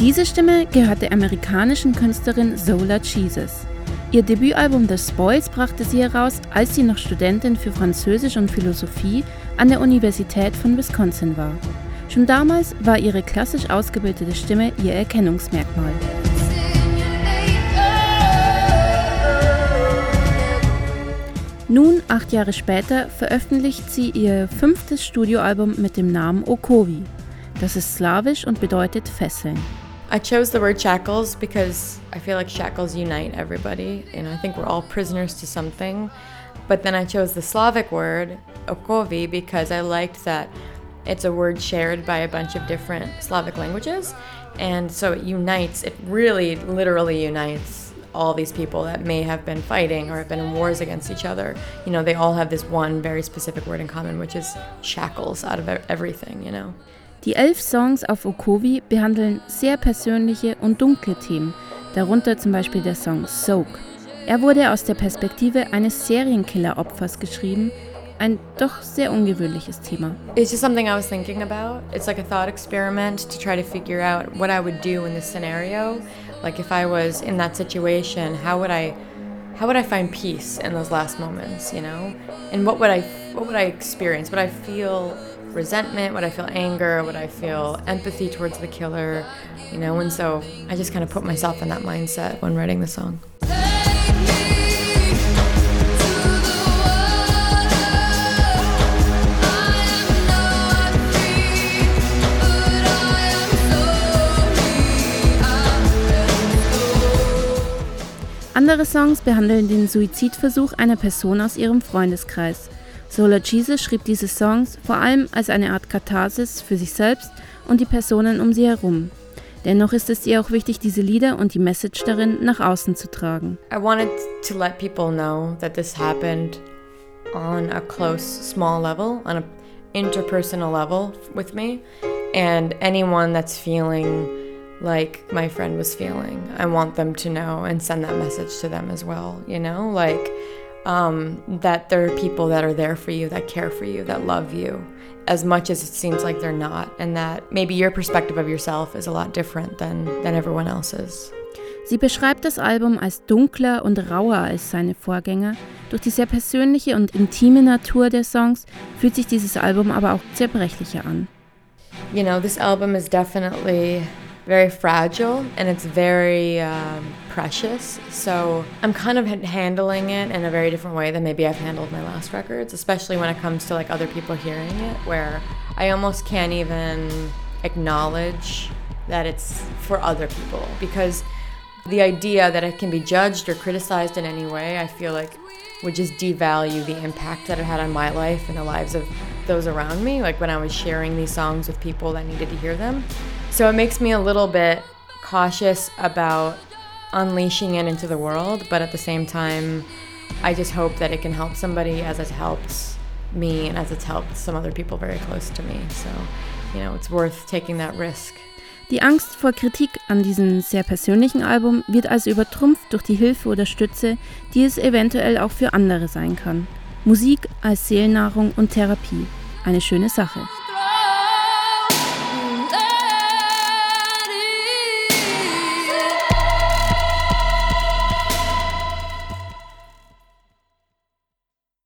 Diese Stimme gehört der amerikanischen Künstlerin Zola Jesus. Ihr Debütalbum The Spoils brachte sie heraus, als sie noch Studentin für Französisch und Philosophie an der Universität von Wisconsin war. Schon damals war ihre klassisch ausgebildete Stimme ihr Erkennungsmerkmal. Nun, acht Jahre später, veröffentlicht sie ihr fünftes Studioalbum mit dem Namen Okovi. Das ist slawisch und bedeutet Fesseln. I chose the word shackles because I feel like shackles unite everybody, and I think we're all prisoners to something. But then I chose the Slavic word, okovi, because I liked that it's a word shared by a bunch of different Slavic languages. And so it unites, it really literally unites all these people that may have been fighting or have been in wars against each other. You know, they all have this one very specific word in common, which is shackles out of everything, you know. Die elf Songs auf Okovi behandeln sehr persönliche und dunkle Themen, darunter zum Beispiel der Song Soak. Er wurde aus der Perspektive eines Serienkiller-Opfers geschrieben, ein doch sehr ungewöhnliches Thema. It's just something I was thinking about. It's like a thought experiment to try to figure out what I would do in this scenario. Like if I was in that situation, how would I how would I find peace in those last moments, you know? And what would I what would I experience? Would I feel resentment? Would I feel anger? Would I feel empathy towards the killer? You know, and so I just kind of put myself in that mindset when writing the song. Andere Songs behandeln den Suizidversuch einer Person aus ihrem Freundeskreis. Solar Jesus schrieb diese Songs vor allem als eine Art Katharsis für sich selbst und die Personen um sie herum. Dennoch ist es ihr auch wichtig, diese Lieder und die Message darin nach außen zu tragen. I wanted to let people know that this happened on a close, small level, on an interpersonal level with me, and anyone that's feeling like my friend was feeling, I want them to know and send that message to them as well, you know? Like um, that there are people that are there for you, that care for you, that love you, as much as it seems like they're not, and that maybe your perspective of yourself is a lot different than, than everyone else's. Sie beschreibt das Album als dunkler und rauer als seine Vorgänger. Durch die sehr persönliche und intime Natur der Songs fühlt sich dieses Album aber auch zerbrechlicher an. You know, this album is definitely very fragile and it's very um, precious. So I'm kind of handling it in a very different way than maybe I've handled my last records, especially when it comes to like other people hearing it, where I almost can't even acknowledge that it's for other people because the idea that it can be judged or criticized in any way, I feel like would just devalue the impact that it had on my life and the lives of those around me. Like when I was sharing these songs with people that needed to hear them. So it makes me a little bit cautious about unleashing it into the world, but at the same time, I just hope that it can help somebody as it's helped me and as it's helped some other people very close to me. So, you know, it's worth taking that risk. Die Angst vor Kritik an diesem sehr persönlichen Album wird also übertrumpft durch die Hilfe oder Stütze, die es eventuell auch für andere sein kann. Musik als Seelennahrung und Therapie. Eine schöne Sache.